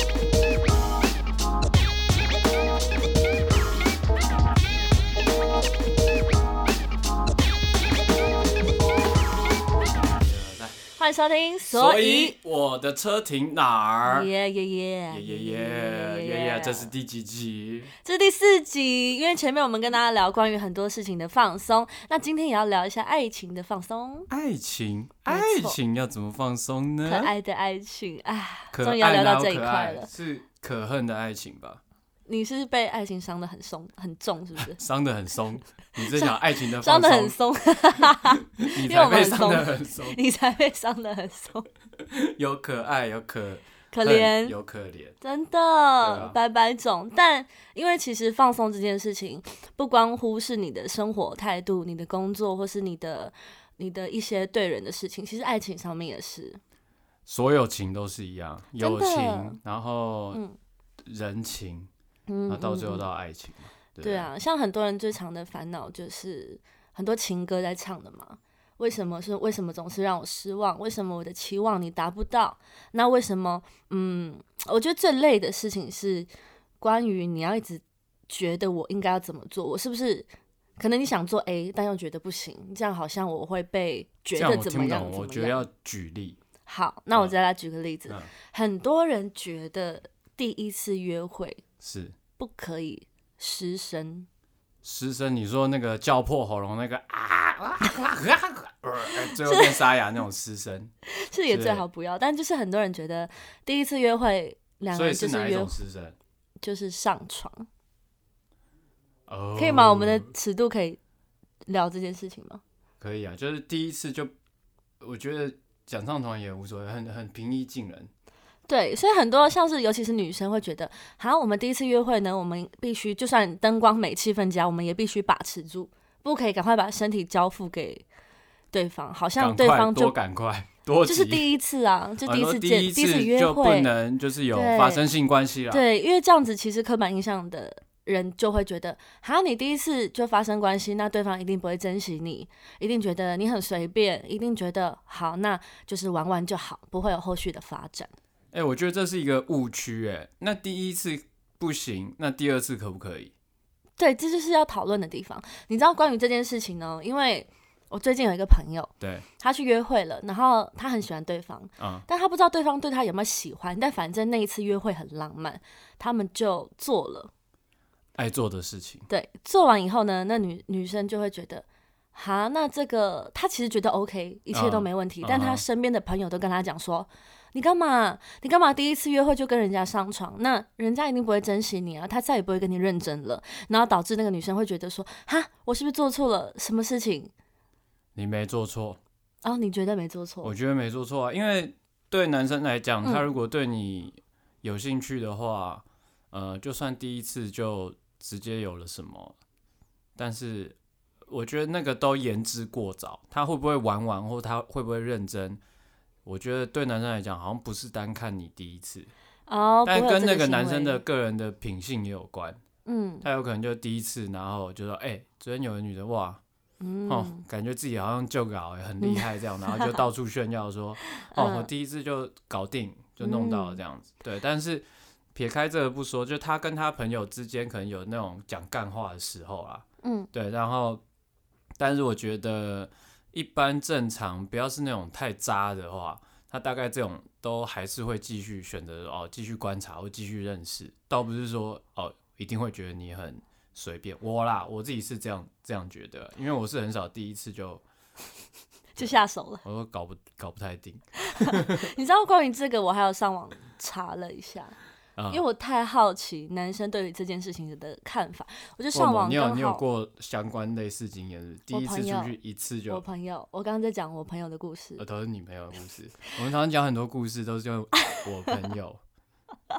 out. 迎收听。所以我的车停哪儿？耶耶耶耶耶耶耶！这是第几集？这是第四集。因为前面我们跟大家聊关于很多事情的放松，那今天也要聊一下爱情的放松。爱情，爱情要怎么放松呢？可爱的爱情，哎，终于要聊到这一块了。是可恨的爱情吧？你是被爱情伤的很松很重，是不是？伤的很松，你这讲爱情的伤的 很松，你才被伤的很松，你才被伤的很松。有可爱，有可可怜，有可怜，真的百百种。但因为其实放松这件事情，不关乎是你的生活态度、你的工作，或是你的你的一些对人的事情，其实爱情上面也是，所有情都是一样，友情，然后人情。那到最后到爱情对啊，像很多人最长的烦恼就是很多情歌在唱的嘛。为什么是为什么总是让我失望？为什么我的期望你达不到？那为什么？嗯，我觉得最累的事情是关于你要一直觉得我应该要怎么做，我是不是可能你想做 A，但又觉得不行，这样好像我会被觉得怎么样？我觉得要举例。好，那我再来举个例子。很多人觉得第一次约会是。不可以失声，失声。你说那个叫破喉咙那个啊，最后变沙哑那种失声，是也最好不要。但就是很多人觉得第一次约会，两个人就是约失声，就是上床。可以吗？我们的尺度可以聊这件事情吗？可以啊，就是第一次就，我觉得讲上床也无所谓，很很平易近人。对，所以很多像是尤其是女生会觉得，好，我们第一次约会呢，我们必须就算灯光美、气氛佳，我们也必须把持住，不可以赶快把身体交付给对方，好像对方就赶快多就是第一次啊，就第一次见，第一次约会不能就是有发生性关系了。对，因为这样子其实刻板印象的人就会觉得，好，你第一次就发生关系，那对方一定不会珍惜你，一定觉得你很随便，一定觉得好，那就是玩玩就好，不会有后续的发展。哎，我觉得这是一个误区。哎，那第一次不行，那第二次可不可以？对，这就是要讨论的地方。你知道关于这件事情呢？因为我最近有一个朋友，对，他去约会了，然后他很喜欢对方，嗯，但他不知道对方对他有没有喜欢。但反正那一次约会很浪漫，他们就做了爱做的事情。对，做完以后呢，那女女生就会觉得，哈，那这个他其实觉得 OK，一切都没问题。但他身边的朋友都跟他讲说。你干嘛？你干嘛？第一次约会就跟人家上床，那人家一定不会珍惜你啊，他再也不会跟你认真了，然后导致那个女生会觉得说：哈，我是不是做错了什么事情？你没做错哦，你觉得没做错？我觉得没做错啊，因为对男生来讲，他如果对你有兴趣的话，呃，就算第一次就直接有了什么，但是我觉得那个都言之过早，他会不会玩玩，或他会不会认真？我觉得对男生来讲，好像不是单看你第一次哦，但跟那个男生的个人的品性也有关。嗯，他有可能就第一次，然后就说：“哎，昨天有个女的，哇，哦，感觉自己好像就搞很厉害这样，然后就到处炫耀说：哦，我第一次就搞定，就弄到了这样子。对，但是撇开这个不说，就他跟他朋友之间可能有那种讲干话的时候啊，嗯，对，然后，但是我觉得。一般正常，不要是那种太渣的话，他大概这种都还是会继续选择哦，继续观察或继续认识，倒不是说哦一定会觉得你很随便。我啦，我自己是这样这样觉得，因为我是很少第一次就就下手了，我都搞不搞不太定。你知道关于这个，我还有上网查了一下。因为我太好奇男生对于这件事情的看法，我就上网。你有你有过相关类似经验？第一次出去一次就。我朋友，我刚刚在讲我朋友的故事。都是你朋友的故事。我们常常讲很多故事，都是用 我朋友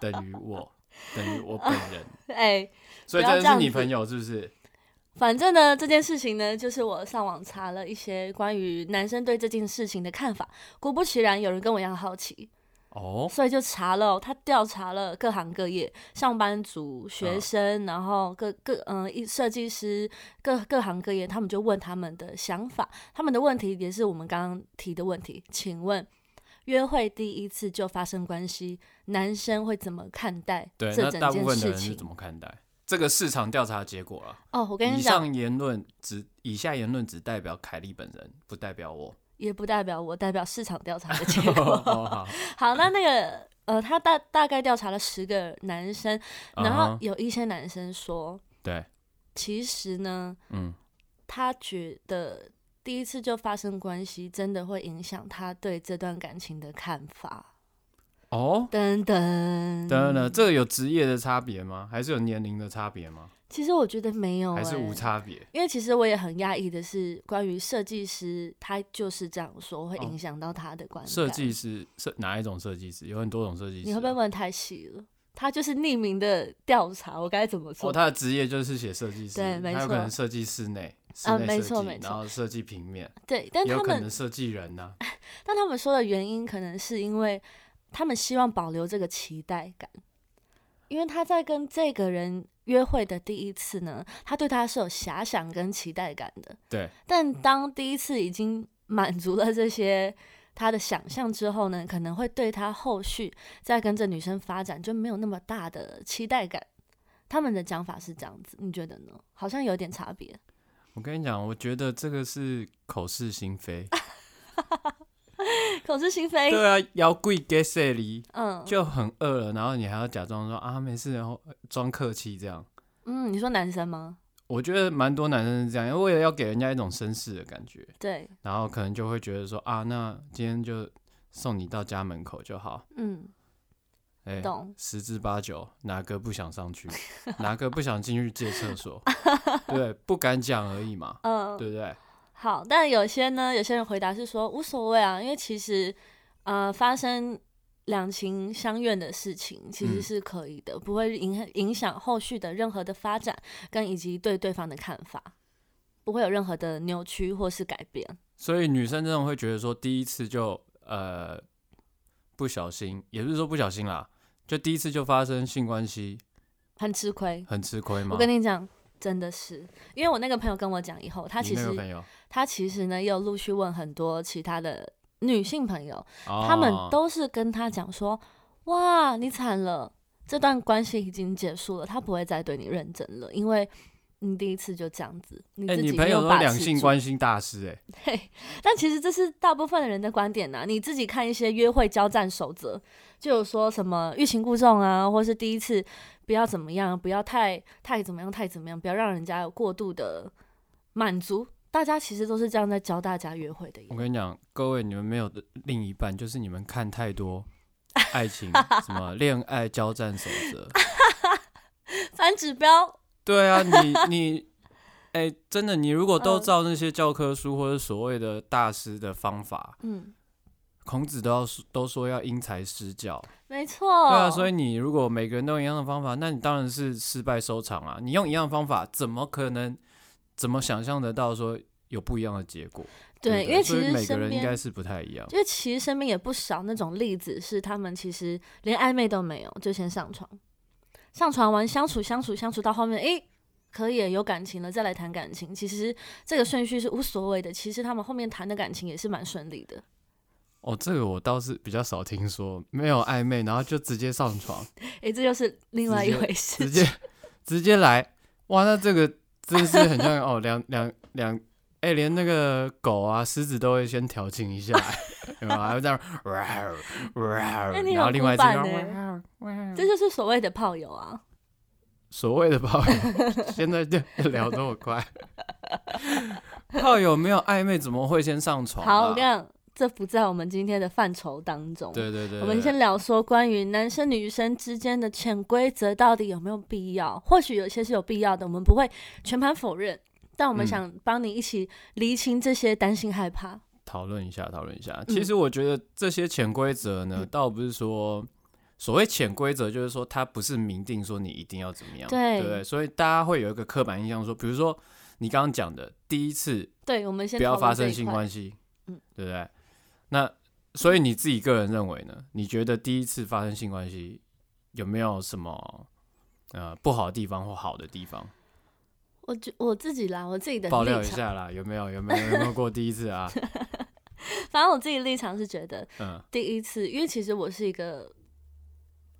等于我等于我本人。哎，所以这是你朋友是不是？反正呢，这件事情呢，就是我上网查了一些关于男生对这件事情的看法。果不其然，有人跟我一样好奇。哦，所以就查了，他调查了各行各业，上班族、学生，然后各各嗯，一设计师，各各行各业，他们就问他们的想法，他们的问题也是我们刚刚提的问题。请问，约会第一次就发生关系，男生会怎么看待？对，那大部分的人是怎么看待？这个市场调查结果了。哦，我跟你讲，以上言论只以下言论只代表凯莉本人，不代表我，也不代表我，代表市场调查的结果。好，那那个呃，他大大概调查了十个男生，然后有一些男生说，对，其实呢，嗯，他觉得。第一次就发生关系，真的会影响他对这段感情的看法哦。等等等等，这个有职业的差别吗？还是有年龄的差别吗？其实我觉得没有，还是无差别。因为其实我也很压抑的是，关于设计师，他就是这样说，会影响到他的观感。设计师是哪一种设计师？有很多种设计师。你会不会问太细了？他就是匿名的调查，我该怎么做？哦，他的职业就是写设计师，对，没错，有可能设计室内。啊，没错没错，然后设计平面，对，但他们设计人呢？但他们说的原因可能是因为他们希望保留这个期待感，因为他在跟这个人约会的第一次呢，他对他是有遐想跟期待感的，对。但当第一次已经满足了这些他的想象之后呢，可能会对他后续再跟这女生发展就没有那么大的期待感。他们的讲法是这样子，你觉得呢？好像有点差别。我跟你讲，我觉得这个是口是心非，口是心非。对啊，要贵给谁哩？嗯，就很饿了，然后你还要假装说啊没事，然后装客气这样。嗯，你说男生吗？我觉得蛮多男生是这样，因为为了要给人家一种绅士的感觉。对。然后可能就会觉得说啊，那今天就送你到家门口就好。嗯。哎，十之八九，哪个不想上去？哪个不想进去借厕所？对，不敢讲而已嘛。嗯，对不对？好，但有些呢，有些人回答是说无所谓啊，因为其实呃，发生两情相悦的事情其实是可以的，不会影影响后续的任何的发展跟以及对对方的看法，不会有任何的扭曲或是改变。所以女生真的会觉得说，第一次就呃不小心，也不是说不小心啦。就第一次就发生性关系，很吃亏，很吃亏吗？我跟你讲，真的是，因为我那个朋友跟我讲以后，他其实他其实呢又陆续问很多其他的女性朋友，他们都是跟他讲说，哇，你惨了，这段关系已经结束了，他不会再对你认真了，因为。你第一次就这样子，哎，女朋友都两性关心大师，哎，对，但其实这是大部分的人的观点呐。你自己看一些约会交战守则，就有说什么欲擒故纵啊，或是第一次不要怎么样，不要太太怎么样，太怎么样，不要让人家有过度的满足。大家其实都是这样在教大家约会的。我跟你讲，各位，你们没有的另一半，就是你们看太多爱情 什么恋爱交战守则，反指标。对啊，你 你，哎，真的，你如果都照那些教科书或者所谓的大师的方法，嗯，孔子都要都说要因材施教，没错。对啊，所以你如果每个人都用一样的方法，那你当然是失败收场啊！你用一样的方法，怎么可能？怎么想象得到说有不一样的结果？对，因为其实每个人应该是不太一样。因为其实身边也不少那种例子，是他们其实连暧昧都没有，就先上床。上床完相处相处相处到后面，诶，可以有感情了，再来谈感情。其实这个顺序是无所谓的。其实他们后面谈的感情也是蛮顺利的。哦，这个我倒是比较少听说，没有暧昧，然后就直接上床。诶，这就是另外一回事。直接 直接来，哇，那这个真是很像哦，两两两，哎，连那个狗啊、狮子都会先调情一下，对吧？还会这样，然后另外一只。这就是所谓的炮友啊！所谓的炮友，现在就聊这么快？炮友没有暧昧，怎么会先上床？好，这样这不在我们今天的范畴当中。对对对，我们先聊说关于男生女生之间的潜规则到底有没有必要？或许有些是有必要的，我们不会全盘否认，但我们想帮你一起厘清这些担心害怕，讨论一下，讨论一下。其实我觉得这些潜规则呢，倒不是说。所谓潜规则，就是说它不是明定说你一定要怎么样，对不对？所以大家会有一个刻板印象，说，比如说你刚刚讲的第一次，对，我们先不要发生性关系，嗯，对不对？那所以你自己个人认为呢？你觉得第一次发生性关系有没有什么呃不好的地方或好的地方？我觉我自己啦，我自己的爆料一下啦，有没有有没有有没有过第一次啊？反正我自己立场是觉得，嗯，第一次，因为其实我是一个，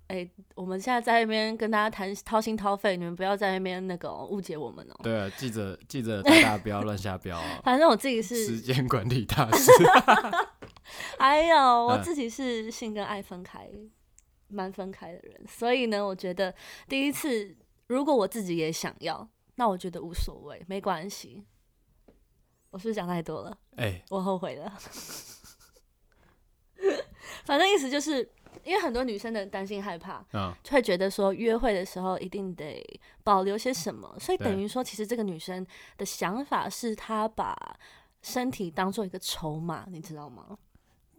哎，我们现在在那边跟大家谈掏心掏肺，你们不要在那边那个误解我们哦。对啊，记者记者大家不要乱下标啊。反正我自己是时间管理大师。还有我自己是性跟爱分开，蛮分开的人，所以呢，我觉得第一次如果我自己也想要，那我觉得无所谓，没关系。我是不是讲太多了？哎，我后悔了。反正意思就是，因为很多女生的担心害怕，嗯，就会觉得说约会的时候一定得保留些什么，所以等于说，其实这个女生的想法是她把身体当做一个筹码，你知道吗？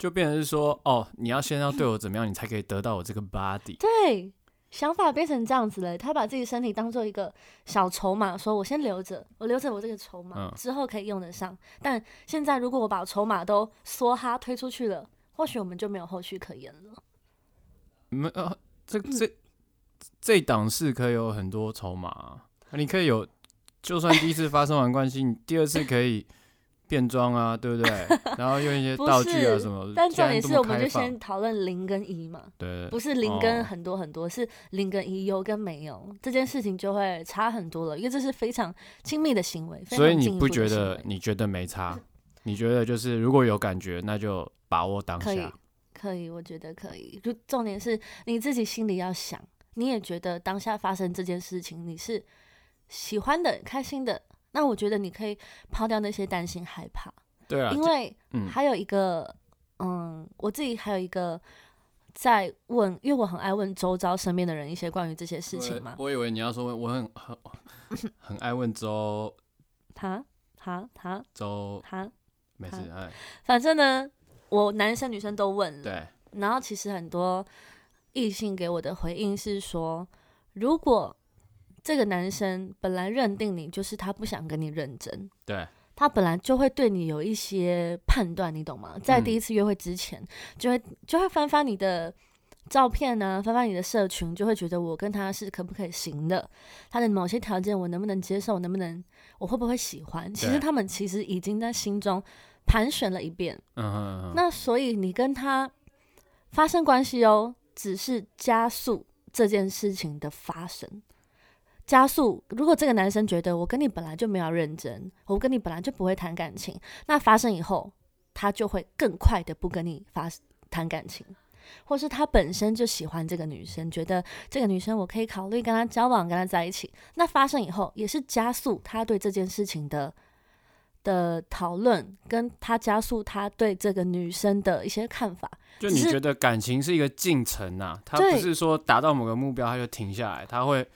就变成是说，哦，你要先要对我怎么样，你才可以得到我这个 body。对。想法变成这样子了，他把自己身体当做一个小筹码，说我先留着，我留着我这个筹码，之后可以用得上。但现在如果我把筹码都梭哈推出去了，或许我们就没有后续可言了。没呃，这这这档是可以有很多筹码，你可以有，就算第一次发生完关系，你第二次可以。变装啊，对不对？然后用一些道具啊什么。但重点是，我们就先讨论零跟一嘛。对。不是零跟很多很多，是零跟一，有跟没有，这件事情就会差很多了，因为这是非常亲密的行为。所以你不觉得？你觉得没差？你觉得就是如果有感觉，那就把握当下。可以，可以，我觉得可以。就重点是你自己心里要想，你也觉得当下发生这件事情，你是喜欢的、开心的。那我觉得你可以抛掉那些担心害怕，对啊，因为还有一个，嗯，我自己还有一个在问，因为我很爱问周遭身边的人一些关于这些事情嘛。我以为你要说我很很很爱问周，他他他周他没事哎，反正呢，我男生女生都问了，对，然后其实很多异性给我的回应是说，如果。这个男生本来认定你就是他不想跟你认真，对，他本来就会对你有一些判断，你懂吗？在第一次约会之前，就会就会翻翻你的照片呢，翻翻你的社群，就会觉得我跟他是可不可以行的，他的某些条件我能不能接受，能不能我会不会喜欢？其实他们其实已经在心中盘旋了一遍，嗯。那所以你跟他发生关系哦，只是加速这件事情的发生。加速。如果这个男生觉得我跟你本来就没有认真，我跟你本来就不会谈感情，那发生以后，他就会更快的不跟你发谈感情，或是他本身就喜欢这个女生，觉得这个女生我可以考虑跟他交往，跟他在一起。那发生以后，也是加速他对这件事情的的讨论，跟他加速他对这个女生的一些看法。就你觉得感情是一个进程呐，他不是说达到某个目标他就停下来，他会。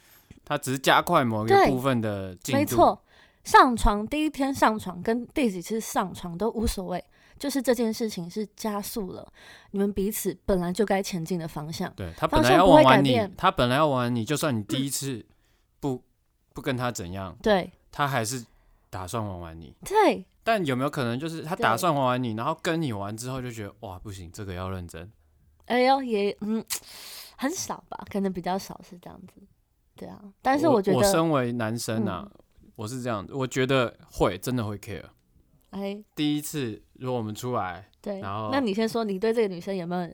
他只是加快某一个部分的进度。没错，上床第一天上床跟第几次上床都无所谓，就是这件事情是加速了你们彼此本来就该前进的方向。对他本来要玩完你，他本来要玩你，就算你第一次不不跟他怎样，对，他还是打算玩玩你。对，但有没有可能就是他打算玩完你，然后跟你玩之后就觉得哇不行，这个要认真。哎呦，也嗯很少吧，可能比较少是这样子。对啊，但是我觉得我身为男生啊，我是这样，我觉得会真的会 care。哎，第一次如果我们出来，对，然后那你先说，你对这个女生有没有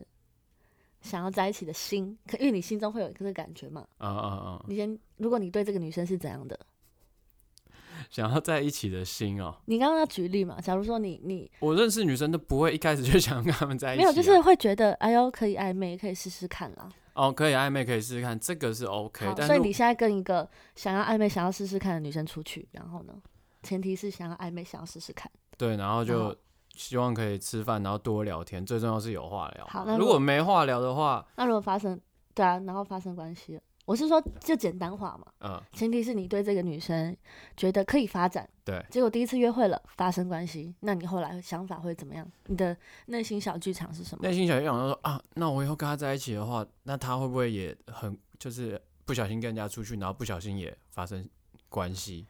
想要在一起的心？可因为你心中会有一个感觉嘛。啊啊啊！你先，如果你对这个女生是怎样的？想要在一起的心哦。你刚刚要举例嘛？假如说你你我认识女生都不会一开始就想跟他们在一起，没有，就是会觉得哎呦可以暧昧，可以试试看啦。哦，可以暧昧，可以试试看，这个是 OK。所以你现在跟一个想要暧昧、想要试试看的女生出去，然后呢，前提是想要暧昧、想要试试看。对，然后就希望可以吃饭，然后多聊天，最重要是有话聊。好，那如果没话聊的话，那如果发生，对啊，然后发生关系。我是说，就简单化嘛。嗯。前提是你对这个女生觉得可以发展。对。结果第一次约会了，发生关系，那你后来想法会怎么样？你的内心小剧场是什么？内心小剧场说啊，那我以后跟他在一起的话，那他会不会也很就是不小心跟人家出去，然后不小心也发生关系？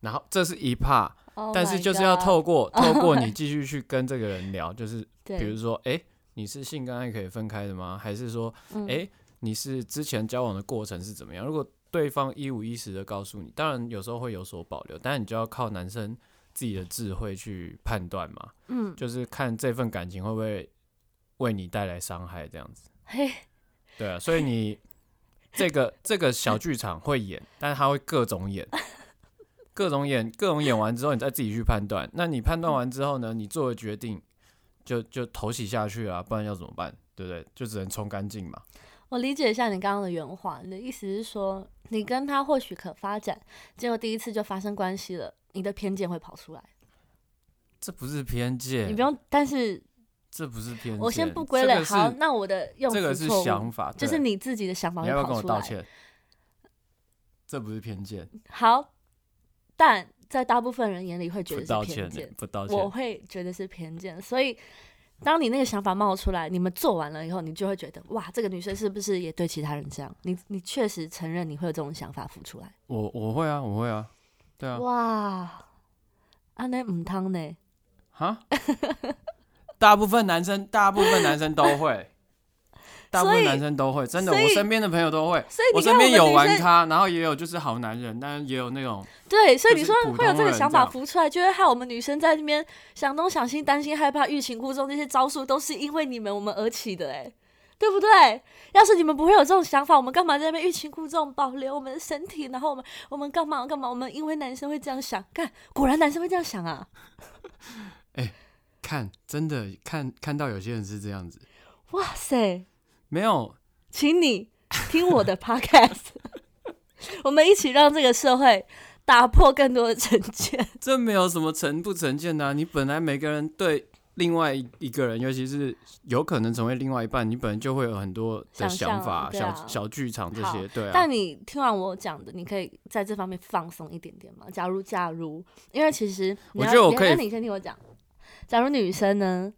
然后这是一怕，但是就是要透过透过你 继续去跟这个人聊，就是比如说，哎，你是性跟爱可以分开的吗？还是说，哎？你是之前交往的过程是怎么样？如果对方一五一十的告诉你，当然有时候会有所保留，但是你就要靠男生自己的智慧去判断嘛，嗯，就是看这份感情会不会为你带来伤害这样子。嘿，对啊，所以你这个这个小剧场会演，但是他会各种演，各种演，各种演完之后，你再自己去判断。那你判断完之后呢，你做的决定就就投洗下去啊，不然要怎么办？对不对？就只能冲干净嘛。我理解一下你刚刚的原话，你的意思是说，你跟他或许可发展，结果第一次就发生关系了，你的偏见会跑出来。这不是偏见，你不用，但是这不是偏见。我先不归类，好，那我的用这个是想法，就是你自己的想法会跑出来。要不要跟我道歉？这不是偏见。好，但在大部分人眼里会觉得是偏见，不道歉，我会觉得是偏见，所以。当你那个想法冒出来，你们做完了以后，你就会觉得哇，这个女生是不是也对其他人这样？你你确实承认你会有这种想法浮出来。我我会啊，我会啊，对啊。哇，安内唔汤呢？哈？大部分男生，大部分男生都会。大部分男生都会，真的，我身边的朋友都会。所以我身边有玩咖，然后也有就是好男人，但是也有那种。对，所以你说会有这个想法浮出来，就会害我们女生在那边想东想西、担心害怕、欲擒故纵，这些招数都是因为你们我们而起的，哎，对不对？要是你们不会有这种想法，我们干嘛在那边欲擒故纵，保留我们的身体？然后我们我们干嘛干嘛？我们因为男生会这样想，看，果然男生会这样想啊！哎，看，真的看看到有些人是这样子，哇塞！没有，请你听我的 podcast，我们一起让这个社会打破更多的成见。这没有什么成不成见的，你本来每个人对另外一个人，尤其是有可能成为另外一半，你本来就会有很多的想法、小小剧场这些。对啊。但你听完我讲的，你可以在这方面放松一点点吗？假如，假如，因为其实我觉得我可以，你先听我讲。假如女生呢，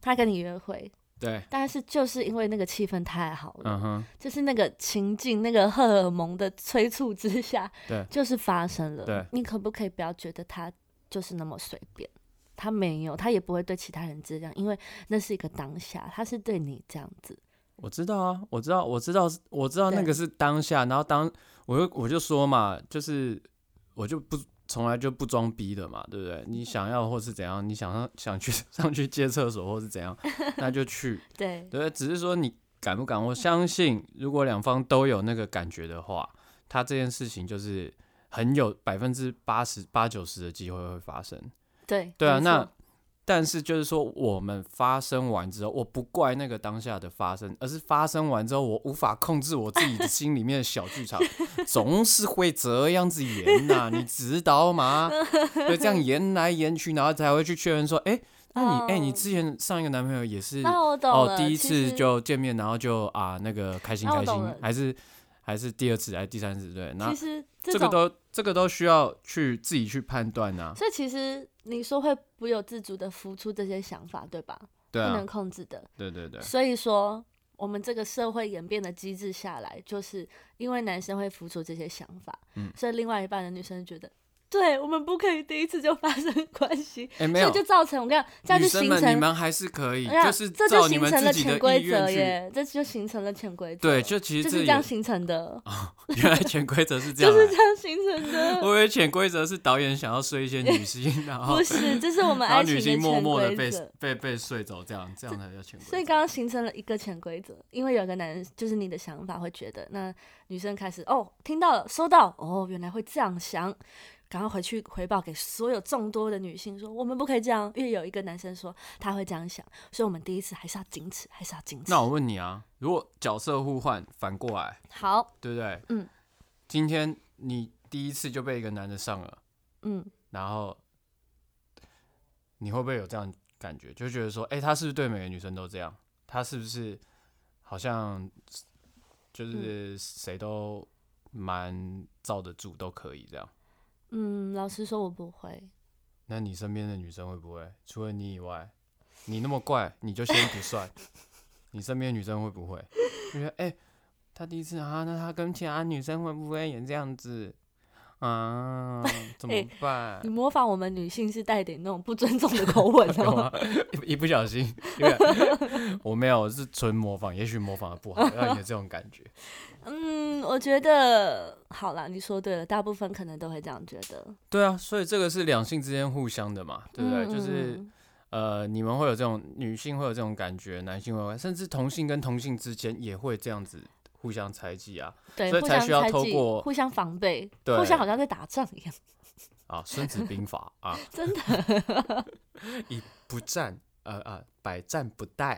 她跟你约会。对，但是就是因为那个气氛太好了，嗯哼，就是那个情境、那个荷尔蒙的催促之下，对，就是发生了。对，你可不可以不要觉得他就是那么随便？他没有，他也不会对其他人这样，因为那是一个当下，他是对你这样子。我知道啊，我知道，我知道，我知道那个是当下，然后当我就我就说嘛，就是我就不。从来就不装逼的嘛，对不对？你想要或是怎样，你想上想去 上去借厕所或是怎样，那就去。对对，只是说你敢不敢？我相信，如果两方都有那个感觉的话，他这件事情就是很有百分之八十八九十的机会会发生。对对啊，那。但是就是说，我们发生完之后，我不怪那个当下的发生，而是发生完之后，我无法控制我自己的心里面的小剧场，总是会这样子演呐，你知道吗？对这样演来演去，然后才会去确认说，哎，那你，哎，你之前上一个男朋友也是哦，第一次就见面，然后就啊那个开心开心，还是还是第二次还是第三次？对，那其实这个都这个都需要去自己去判断呐。所以其实。你说会不由自主的浮出这些想法，对吧？对不能控制的。对对对。所以说，我们这个社会演变的机制下来，就是因为男生会浮出这些想法，嗯，所以另外一半的女生觉得。对我们不可以第一次就发生关系，所以就造成我跟你讲，这样就形成你们还是可以，就是这就形成了潜规则耶，这就形成了潜规则。对，就其实就是这样形成的。原来潜规则是这样，就是这样形成的。我以为潜规则是导演想要睡一些女星，然后不是，这是我们爱情的潜规则。被被睡走，这样这样才叫潜规则。所以刚刚形成了一个潜规则，因为有个男人，就是你的想法会觉得，那女生开始哦，听到了，收到，哦，原来会这样想。赶快回去回报给所有众多的女性说，我们不可以这样。因为有一个男生说他会这样想，所以我们第一次还是要矜持，还是要矜持。那我问你啊，如果角色互换反过来，好，对不对？嗯。今天你第一次就被一个男的上了，嗯，然后你会不会有这样感觉？就觉得说，哎，他是不是对每个女生都这样？他是不是好像就是谁都蛮罩得住，都可以这样？嗯，老实说，我不会。那你身边的女生会不会？除了你以外，你那么怪，你就先不算。你身边女生会不会？觉得哎，他第一次啊，那他跟其他女生会不会也这样子？啊，怎么办？你模仿我们女性是带点那种不尊重的口吻哦。一不小心，因为 我没有，是纯模仿，也许模仿的不好，让你有这种感觉。嗯，我觉得好了，你说对了，大部分可能都会这样觉得。对啊，所以这个是两性之间互相的嘛，对不对？就是呃，你们会有这种女性会有这种感觉，男性会，甚至同性跟同性之间也会这样子。互相猜忌啊，对，所以才需要透过互相防备，互相好像在打仗一样。啊，《孙子兵法》啊，真的，以不战，呃呃，百战不殆。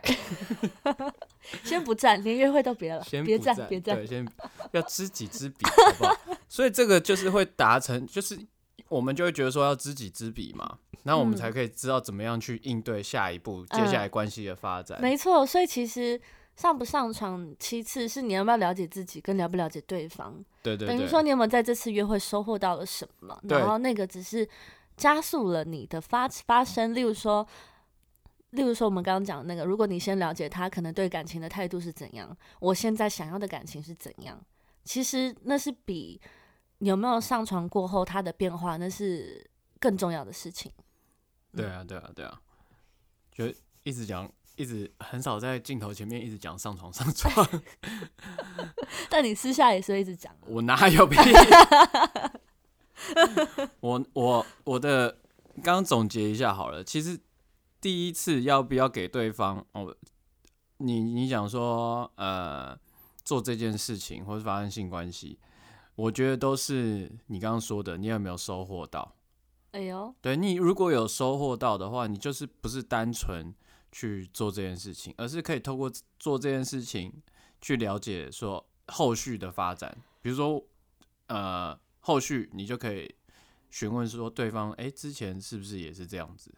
先不战，连约会都别了，先别战，别战，对，先要知己知彼，好不好？所以这个就是会达成，就是我们就会觉得说要知己知彼嘛，那我们才可以知道怎么样去应对下一步接下来关系的发展。没错，所以其实。上不上床，其次是你要不要了解自己，跟了不了解对方。对对。等于说，你有没有在这次约会收获到了什么？然后那个只是加速了你的发发生。例如说，例如说我们刚刚讲那个，如果你先了解他可能对感情的态度是怎样，我现在想要的感情是怎样，其实那是比有没有上床过后他的变化，那是更重要的事情。对啊，对啊，对啊，就一直讲。一直很少在镜头前面一直讲上床上床，但你私下也是一直讲。我哪有屁？我我我的刚刚总结一下好了，其实第一次要不要给对方哦？你你讲说呃做这件事情或是发生性关系，我觉得都是你刚刚说的，你有没有收获到？哎呦，对你如果有收获到的话，你就是不是单纯。去做这件事情，而是可以透过做这件事情去了解说后续的发展。比如说，呃，后续你就可以询问说对方，哎，之前是不是也是这样子？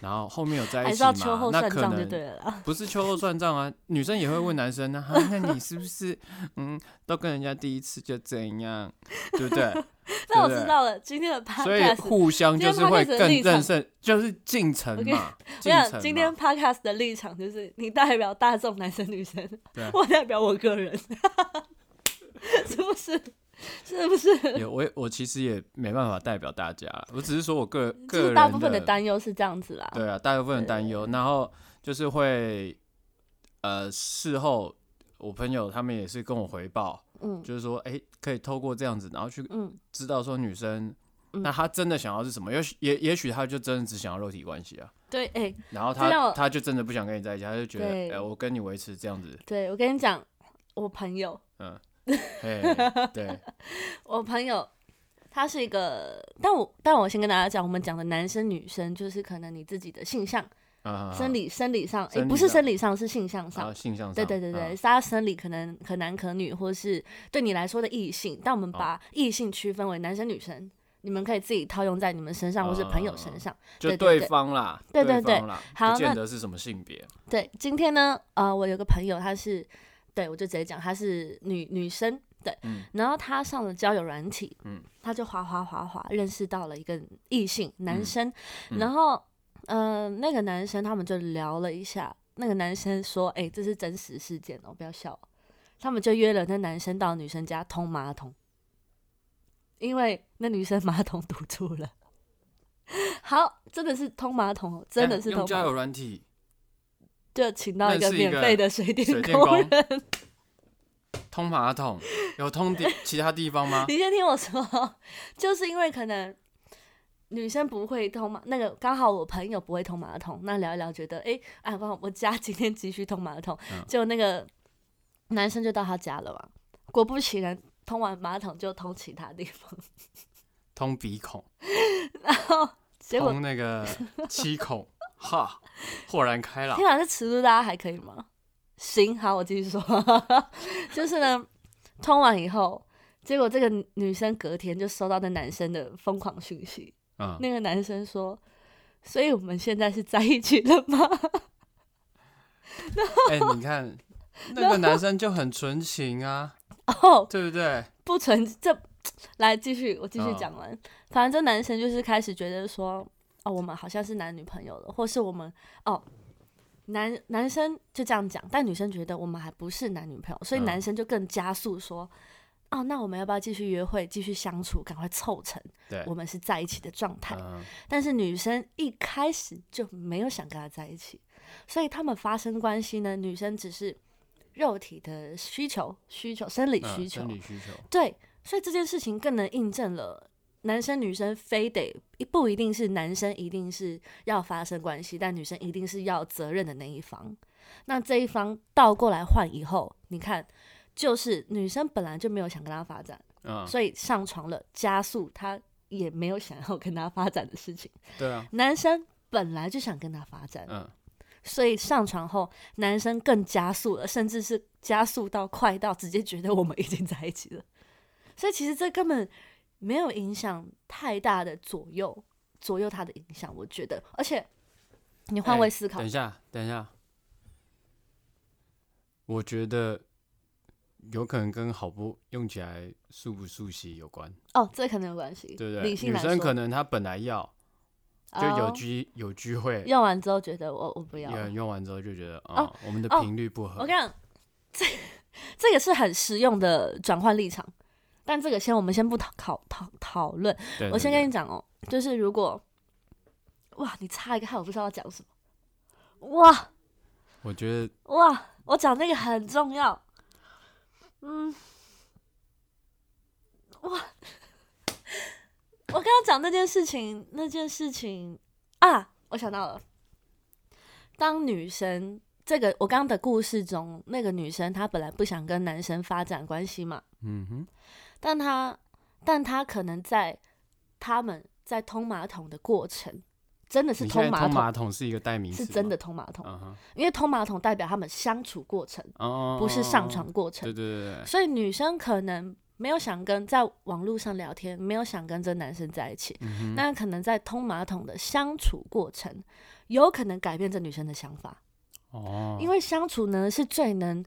然后后面有在一起吗？那可能 不是秋后算账啊，女生也会问男生啊，那你是不是嗯，都跟人家第一次就怎样，对不对？那我知道了，今天的 podcast，所以互相就是会更认识，就是进程嘛。今天 podcast 的立场就是你代表大众男生女生，我代表我个人，是不是？是不是？也我我其实也没办法代表大家，我只是说我个个人大部分的担忧是这样子啦。对啊，大部分的担忧，然后就是会呃事后我朋友他们也是跟我回报，嗯，就是说哎可以透过这样子，然后去嗯知道说女生那她真的想要是什么，也许也也许她就真的只想要肉体关系啊。对，哎，然后她她就真的不想跟你在一起，她就觉得哎我跟你维持这样子。对我跟你讲，我朋友嗯。对，我朋友他是一个，但我但我先跟大家讲，我们讲的男生女生就是可能你自己的性向，生理生理上，哎，不是生理上，是性向上，性向。上，对对对对，他生理可能可男可女，或是对你来说的异性，但我们把异性区分为男生女生，你们可以自己套用在你们身上或是朋友身上，就对方啦，对对对，好，不见得是什么性别。对，今天呢，呃，我有个朋友，他是。对，我就直接讲，她是女女生，对，然后他上了交友软体，嗯，他就滑滑滑滑，认识到了一个异性男生，然后，嗯，那个男生他们就聊了一下，那个男生说，哎，这是真实事件哦，不要笑，他们就约了那男生到女生家通马桶，因为那女生马桶堵住了，好，真的是通马桶，真的是通交友软体。就请到一个免费的水电工人，通马桶 有通地其他地方吗？你先听我说，就是因为可能女生不会通马，那个刚好我朋友不会通马桶，那聊一聊觉得哎，哎，我我家今天急需通马桶，就那个男生就到他家了嘛。果不其然，通完马桶就通其他地方，通鼻孔，然后结果通那个七孔。哈，豁然开朗。天啊，这尺度大家还可以吗？行，好，我继续说。就是呢，通完以后，结果这个女生隔天就收到那男生的疯狂讯息。嗯。那个男生说：“所以我们现在是在一起了吗？” 哎，你看那个男生就很纯情啊，哦，对不对？不纯，这来继续，我继续讲完。反正这男生就是开始觉得说。哦，我们好像是男女朋友了，或是我们哦，男男生就这样讲，但女生觉得我们还不是男女朋友，所以男生就更加速说，哦，那我们要不要继续约会，继续相处，赶快凑成我们是在一起的状态？但是女生一开始就没有想跟他在一起，所以他们发生关系呢，女生只是肉体的需求、需求、生理需求、生理需求。对，所以这件事情更能印证了男生女生非得不一定是男生一定是要发生关系，但女生一定是要责任的那一方。那这一方倒过来换以后，你看。就是女生本来就没有想跟他发展，所以上床了，加速他也没有想要跟他发展的事情。对啊，男生本来就想跟他发展，嗯，所以上床后男生更加速了，甚至是加速到快到直接觉得我们已经在一起了。所以其实这根本没有影响太大的左右左右它的影响，我觉得。而且你换位思考，等一下，等一下，我觉得。有可能跟好不用起来速不速洗有关哦，这可能有关系，对不对？女生可能她本来要就有聚有聚会，用完之后觉得我我不要，用完之后就觉得啊，我们的频率不合。我跟你讲，这 这个是很实用的转换立场，但这个先我们先不讨讨讨讨论。我先跟你讲哦，就是如果哇，你插一个，我不知道要讲什么。哇，我觉得哇，我讲那个很重要。嗯，哇！我刚刚讲那件事情，那件事情啊，我想到了。当女生这个我刚刚的故事中，那个女生她本来不想跟男生发展关系嘛，嗯哼，但他但他可能在他们在通马桶的过程。真的是通马桶，马桶是一个代名词，是真的通马桶，因为通马桶代表他们相处过程，不是上床过程。对对对。所以女生可能没有想跟在网络上聊天，没有想跟这男生在一起，那可能在通马桶的相处过程，有可能改变这女生的想法。哦。因为相处呢，是最能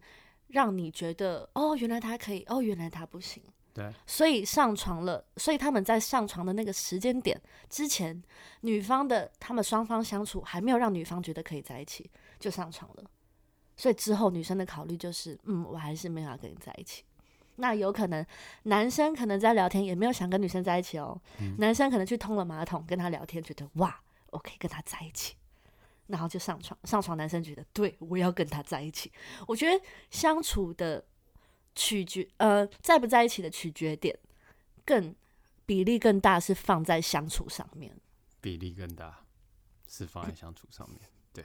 让你觉得，哦，原来他可以，哦，原来他不行。对，所以上床了，所以他们在上床的那个时间点之前，女方的他们双方相处还没有让女方觉得可以在一起，就上床了。所以之后女生的考虑就是，嗯，我还是没法跟你在一起。那有可能男生可能在聊天，也没有想跟女生在一起哦。男生可能去通了马桶跟他聊天，觉得哇，我可以跟他在一起，然后就上床。上床，男生觉得对我要跟他在一起。我觉得相处的。取决呃在不在一起的取决点，更比例更大是放在相处上面，比例更大是放在相处上面，对。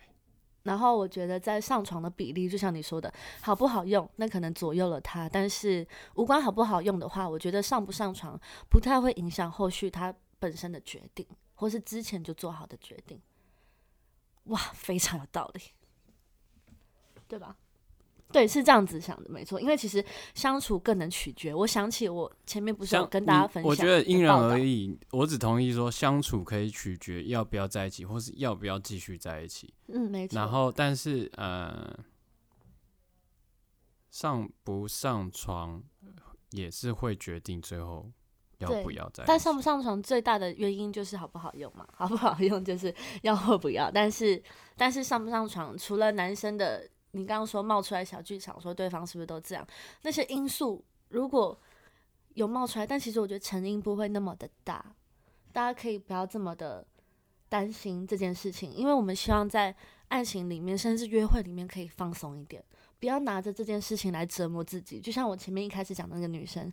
然后我觉得在上床的比例，就像你说的，好不好用，那可能左右了他。但是无关好不好用的话，我觉得上不上床不太会影响后续他本身的决定，或是之前就做好的决定。哇，非常有道理，对吧？对，是这样子想的，没错。因为其实相处更能取决。我想起我前面不是有跟大家分享，我觉得因人而异。我只同意说相处可以取决要不要在一起，或是要不要继续在一起。嗯，没错。然后，但是呃，上不上床也是会决定最后要不要在。但上不上床最大的原因就是好不好用嘛？好不好用就是要或不要。但是，但是上不上床，除了男生的。你刚刚说冒出来小剧场，说对方是不是都这样？那些因素如果有冒出来，但其实我觉得成因不会那么的大，大家可以不要这么的担心这件事情，因为我们希望在爱情里面，甚至约会里面可以放松一点，不要拿着这件事情来折磨自己。就像我前面一开始讲的那个女生，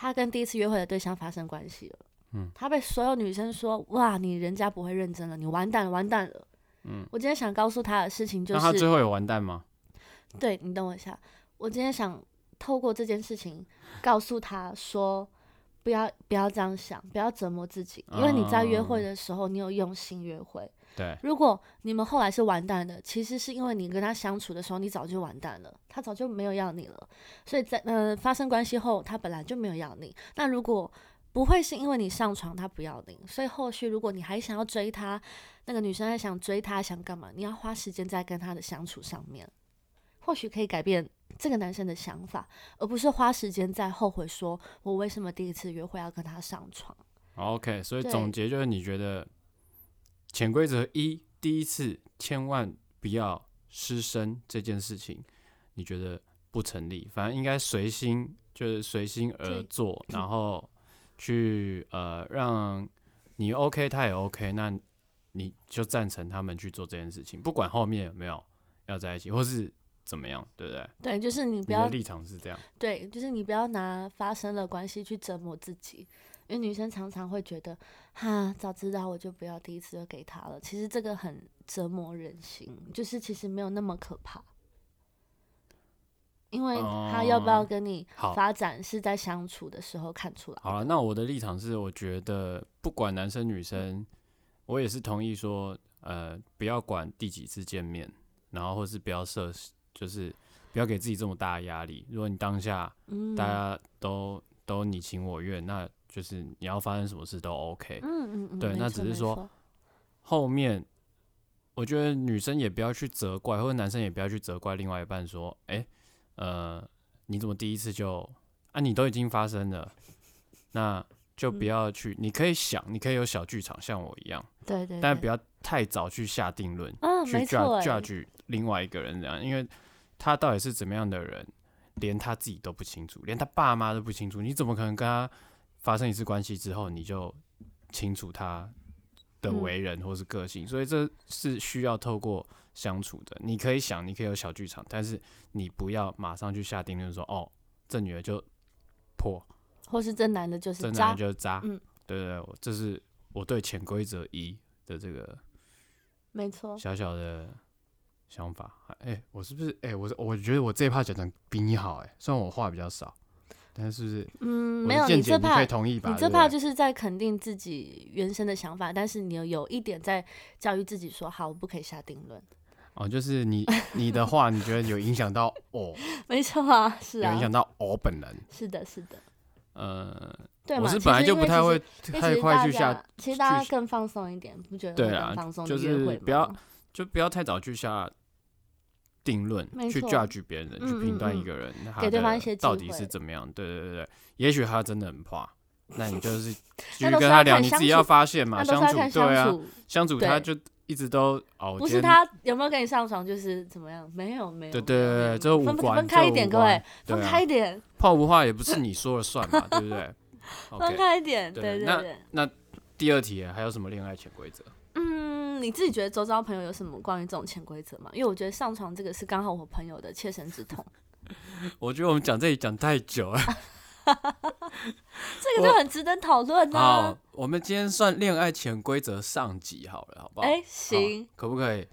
她跟第一次约会的对象发生关系了，嗯，他被所有女生说哇，你人家不会认真了，你完蛋了，完蛋了，嗯，我今天想告诉他的事情就是，那他最后有完蛋吗？对你等我一下，我今天想透过这件事情告诉他说，不要不要这样想，不要折磨自己，因为你在约会的时候，你有用心约会。对，如果你们后来是完蛋的，其实是因为你跟他相处的时候，你早就完蛋了，他早就没有要你了。所以在呃发生关系后，他本来就没有要你。那如果不会是因为你上床他不要你，所以后续如果你还想要追他，那个女生还想追他，想干嘛？你要花时间在跟他的相处上面。或许可以改变这个男生的想法，而不是花时间在后悔，说我为什么第一次约会要跟他上床。OK，所以总结就是，你觉得潜规则一，第一次千万不要失身这件事情，你觉得不成立，反正应该随心就是随心而做，然后去呃让你 OK，他也 OK，那你就赞成他们去做这件事情，不管后面有没有要在一起，或是怎么样，对不对？对，就是你不要立场是这样。对，就是你不要拿发生了关系去折磨自己，因为女生常常会觉得，哈，早知道我就不要第一次就给他了。其实这个很折磨人心，就是其实没有那么可怕。因为他要不要跟你发展，是在相处的时候看出来。好了，那我的立场是，我觉得不管男生女生，我也是同意说，呃，不要管第几次见面，然后或是不要设，就是不要给自己这么大的压力。如果你当下大家都都你情我愿，那就是你要发生什么事都 OK。嗯嗯嗯。对，那只是说后面，我觉得女生也不要去责怪，或者男生也不要去责怪另外一半说，哎。呃，你怎么第一次就啊？你都已经发生了，那就不要去。你可以想，你可以有小剧场，像我一样，对对，但不要太早去下定论，去 judge 另外一个人这样，因为他到底是怎么样的人，连他自己都不清楚，连他爸妈都不清楚，你怎么可能跟他发生一次关系之后，你就清楚他的为人或是个性？所以这是需要透过。相处的，你可以想，你可以有小剧场，但是你不要马上去下定论说，哦，这女的就破，或是这男的就是这男的就是渣，嗯，对对对，这是我对潜规则一的这个，没错，小小的想法。哎，我是不是？哎，我我觉得我这一趴讲的比你好，哎，虽然我话比较少。但是，嗯，没有你这怕，你这怕就是在肯定自己原生的想法，但是你有有一点在教育自己说，好，我不可以下定论。哦，就是你你的话，你觉得有影响到我？没错啊，是啊，有影响到我本人。是的，是的。呃，对我是本来就不太会太快去下，其实大家更放松一点，不觉得？对啊，放松就是不要就不要太早去下。定论去 judge 别人，去评断一个人，给对方一些到底是怎么样？对对对对，也许他真的很怕，那你就是 继续跟他聊，你自己要发现嘛，相处对啊，相处他就一直都哦，不是他有没有跟你上床就是怎么样？没有没有，对对对，这五关分开一点，各位分开一点，泡不化也不是你说了算嘛，对不对？分开一点，对对对。那第二题还有什么恋爱潜规则？你自己觉得周遭朋友有什么关于这种潜规则吗？因为我觉得上床这个是刚好我朋友的切身之痛。我觉得我们讲这里讲太久了，这个就很值得讨论呢。好，我们今天算恋爱潜规则上集好了，好不好？哎，行，可不可以？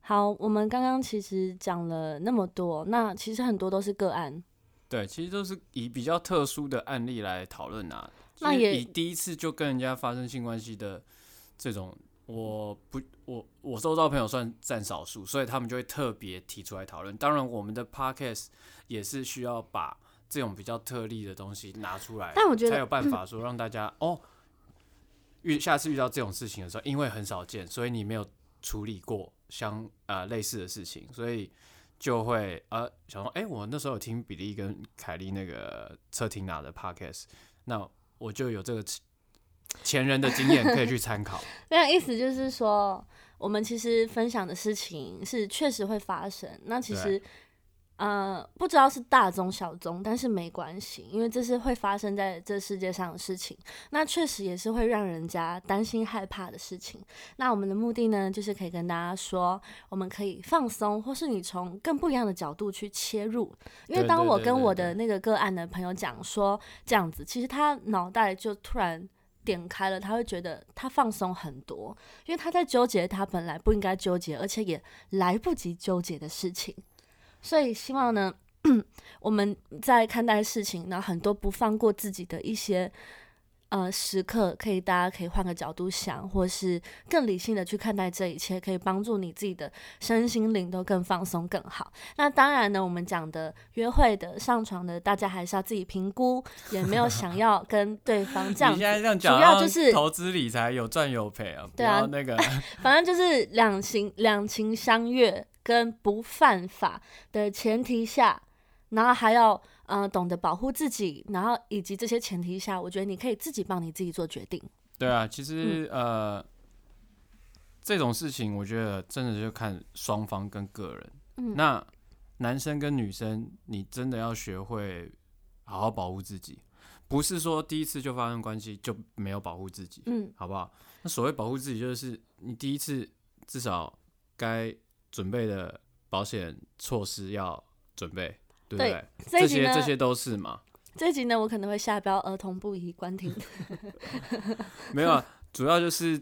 好，我们刚刚其实讲了那么多，那其实很多都是个案。对，其实都是以比较特殊的案例来讨论啊。那也以第一次就跟人家发生性关系的这种。我不，我我收到朋友算占少数，所以他们就会特别提出来讨论。当然，我们的 podcast 也是需要把这种比较特例的东西拿出来，但我觉得才有办法说让大家哦，遇下次遇到这种事情的时候，因为很少见，所以你没有处理过相呃类似的事情，所以就会呃想说，哎，我那时候有听比利跟凯莉那个车停哪的 podcast，那我就有这个。前人的经验可以去参考。那意思就是说，我们其实分享的事情是确实会发生。那其实，呃，不知道是大宗小宗，但是没关系，因为这是会发生在这世界上的事情。那确实也是会让人家担心害怕的事情。那我们的目的呢，就是可以跟大家说，我们可以放松，或是你从更不一样的角度去切入。因为当我跟我的那个个案的朋友讲说这样子，其实他脑袋就突然。点开了，他会觉得他放松很多，因为他在纠结他本来不应该纠结，而且也来不及纠结的事情。所以希望呢，我们在看待事情，然后很多不放过自己的一些。呃，时刻可以，大家可以换个角度想，或是更理性的去看待这一切，可以帮助你自己的身心灵都更放松、更好。那当然呢，我们讲的约会的、上床的，大家还是要自己评估，也没有想要跟对方这样。现在这样讲，主要就是投资理财有赚有赔啊。对啊，那个 反正就是两情两情相悦跟不犯法的前提下，然后还要。嗯，懂得保护自己，然后以及这些前提下，我觉得你可以自己帮你自己做决定。对啊，其实呃，这种事情我觉得真的就看双方跟个人。嗯，那男生跟女生，你真的要学会好好保护自己，不是说第一次就发生关系就没有保护自己，嗯，好不好？那所谓保护自己，就是你第一次至少该准备的保险措施要准备，对不对？这些这些都是嘛。这集呢，我可能会下标儿童不宜关听。没有啊，主要就是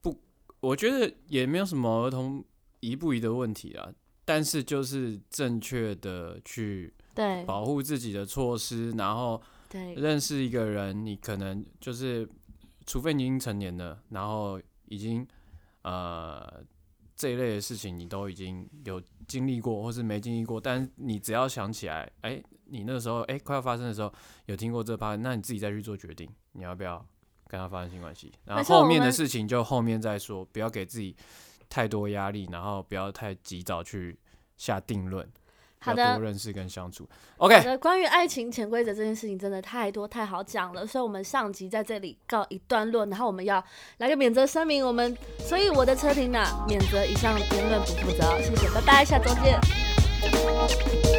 不，我觉得也没有什么儿童宜不宜的问题啊。但是就是正确的去对保护自己的措施，然后对认识一个人，你可能就是，除非你已经成年了，然后已经呃这一类的事情你都已经有经历过，或是没经历过，但你只要想起来，哎，你那个时候哎快要发生的时候有听过这趴，那你自己再去做决定，你要不要跟他发生性关系？然后后面的事情就后面再说，不要给自己。太多压力，然后不要太急早去下定论，好的，多认识跟相处。OK，关于爱情潜规则这件事情真的太多太好讲了，所以我们上集在这里告一段落，然后我们要来个免责声明，我们所以我的车停呢，免责以上言论不负责，谢谢，拜拜，下周见。